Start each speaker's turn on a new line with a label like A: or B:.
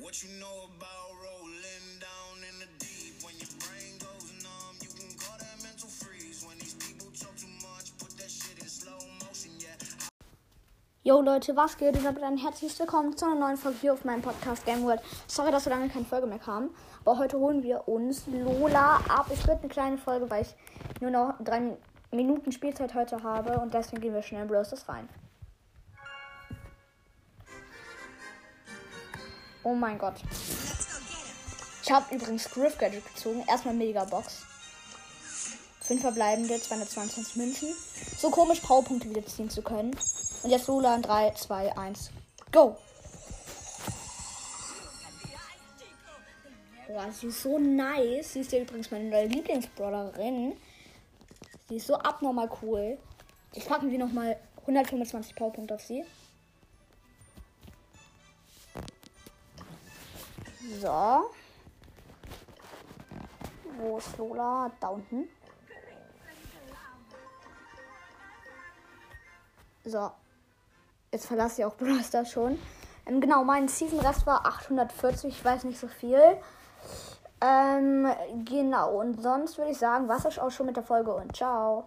A: What you know about Rose?
B: Yo Leute, was geht? Und damit ein herzliches Willkommen zu einer neuen Folge hier auf meinem Podcast Game World. Sorry, dass so lange keine Folge mehr kam. Aber heute holen wir uns Lola ab. Es wird eine kleine Folge, weil ich nur noch drei Minuten Spielzeit heute habe. Und deswegen gehen wir schnell in Bros. rein. Oh mein Gott. Ich habe übrigens Griff Gadget gezogen. Erstmal Megabox. 5 verbleibende, 222 Münzen. So komisch Powerpunkte wieder ziehen zu können. Und jetzt Lola in 3, 2, 1. Go! Boah, sie ist so nice. Sie ist ja übrigens meine neue Lieblingsbrawlerin. Sie ist so abnormal cool. Ich packen wir nochmal 125 Powerpunkte auf sie. So. Wo ist Lola? Da unten. So. Jetzt verlasse ich auch Brawl Stars schon. Ähm, genau, mein Season-Rest war 840. Ich weiß nicht so viel. Ähm, genau. Und sonst würde ich sagen, was ist auch schon mit der Folge und ciao.